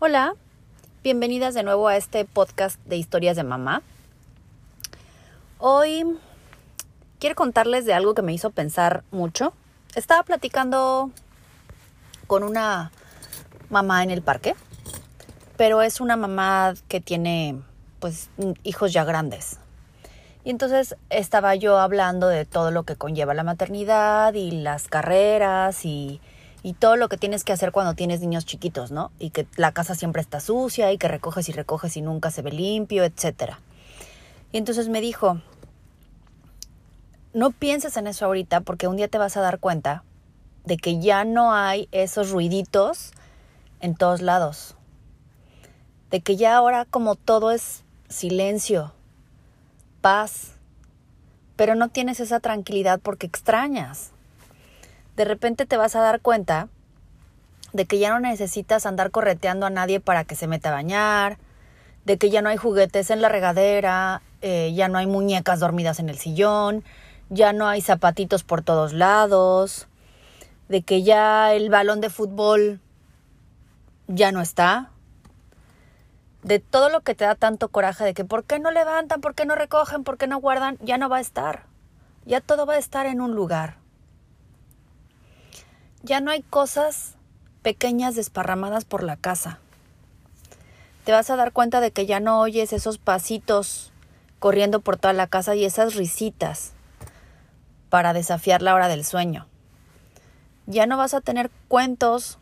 Hola, bienvenidas de nuevo a este podcast de historias de mamá. Hoy quiero contarles de algo que me hizo pensar mucho. Estaba platicando con una mamá en el parque, pero es una mamá que tiene pues hijos ya grandes. Y entonces estaba yo hablando de todo lo que conlleva la maternidad y las carreras y y todo lo que tienes que hacer cuando tienes niños chiquitos, ¿no? Y que la casa siempre está sucia y que recoges y recoges y nunca se ve limpio, etc. Y entonces me dijo, no pienses en eso ahorita porque un día te vas a dar cuenta de que ya no hay esos ruiditos en todos lados. De que ya ahora como todo es silencio, paz, pero no tienes esa tranquilidad porque extrañas de repente te vas a dar cuenta de que ya no necesitas andar correteando a nadie para que se meta a bañar, de que ya no hay juguetes en la regadera, eh, ya no hay muñecas dormidas en el sillón, ya no hay zapatitos por todos lados, de que ya el balón de fútbol ya no está, de todo lo que te da tanto coraje de que por qué no levantan, por qué no recogen, por qué no guardan, ya no va a estar. Ya todo va a estar en un lugar. Ya no hay cosas pequeñas desparramadas por la casa. Te vas a dar cuenta de que ya no oyes esos pasitos corriendo por toda la casa y esas risitas para desafiar la hora del sueño. Ya no vas a tener cuentos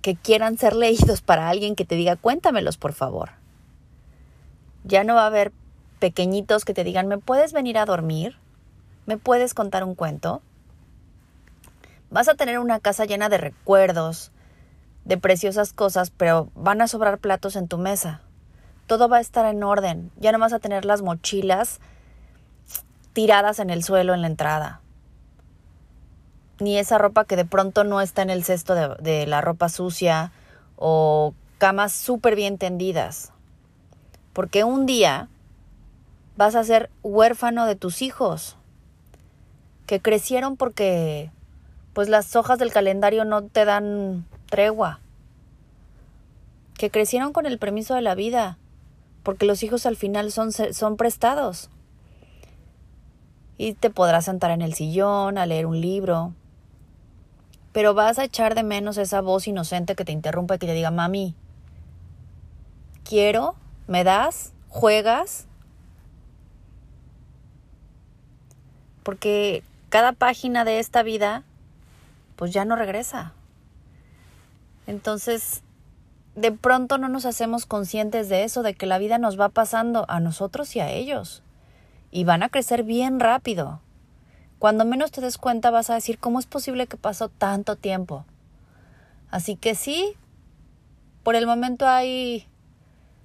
que quieran ser leídos para alguien que te diga cuéntamelos por favor. Ya no va a haber pequeñitos que te digan ¿me puedes venir a dormir? ¿Me puedes contar un cuento? Vas a tener una casa llena de recuerdos, de preciosas cosas, pero van a sobrar platos en tu mesa. Todo va a estar en orden. Ya no vas a tener las mochilas tiradas en el suelo en la entrada. Ni esa ropa que de pronto no está en el cesto de, la ropa sucia o camas súper bien tendidas. Porque un día vas a ser huérfano de tus hijos, que crecieron porque pues las hojas del calendario no te dan tregua. Que crecieron con el permiso de la vida, porque los hijos al final son, son prestados. Y te podrás sentar en el sillón a leer un libro, pero vas a echar de menos esa voz inocente que te interrumpe y que te diga, mami, quiero, me das, juegas. Porque cada página de esta vida pues ya no regresa. Entonces, de pronto no nos hacemos conscientes de eso, de que la vida nos va pasando a nosotros y a ellos. Y van a crecer bien rápido. Cuando menos te des cuenta vas a decir, ¿cómo es posible que pasó tanto tiempo? Así que sí, por el momento hay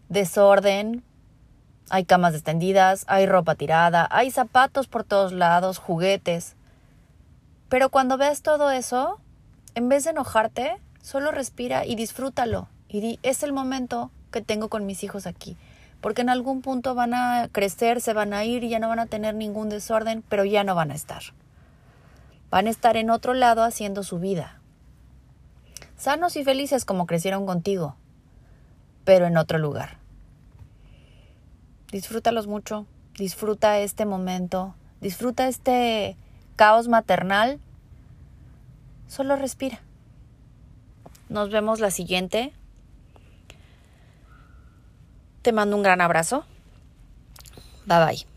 desorden, hay camas extendidas, hay ropa tirada, hay zapatos por todos lados, juguetes. Pero cuando veas todo eso, en vez de enojarte, solo respira y disfrútalo. Y di, es el momento que tengo con mis hijos aquí. Porque en algún punto van a crecer, se van a ir y ya no van a tener ningún desorden, pero ya no van a estar. Van a estar en otro lado haciendo su vida. Sanos y felices como crecieron contigo, pero en otro lugar. Disfrútalos mucho, disfruta este momento, disfruta este caos maternal, solo respira. Nos vemos la siguiente. Te mando un gran abrazo. Bye bye.